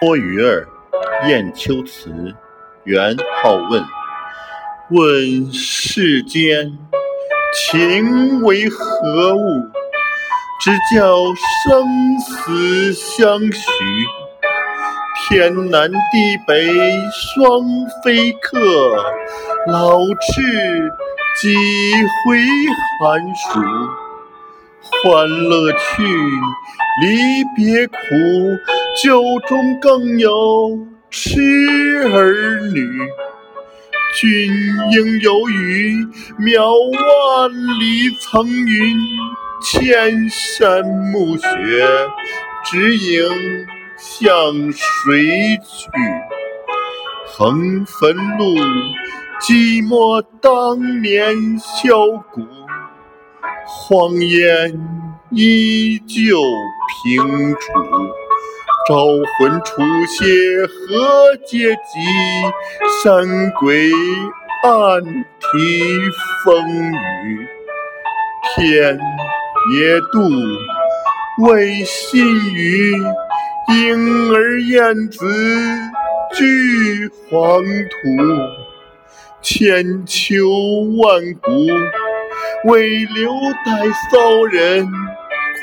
托鱼儿，雁丘词，元好问。问世间情为何物？直教生死相许。天南地北双飞客，老翅几回寒暑。欢乐去，离别苦，酒中更有痴儿女。君应有语，渺万里层云，千山暮雪，只影向谁去？横汾路，寂寞当年箫鼓。荒烟依旧平楚，招魂楚些何嗟及？山鬼暗啼风雨，天也妒为新语。莺儿燕子俱黄土，千秋万古。为留待骚人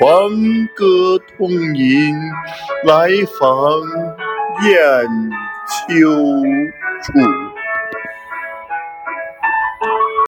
狂歌通吟，来访雁丘处。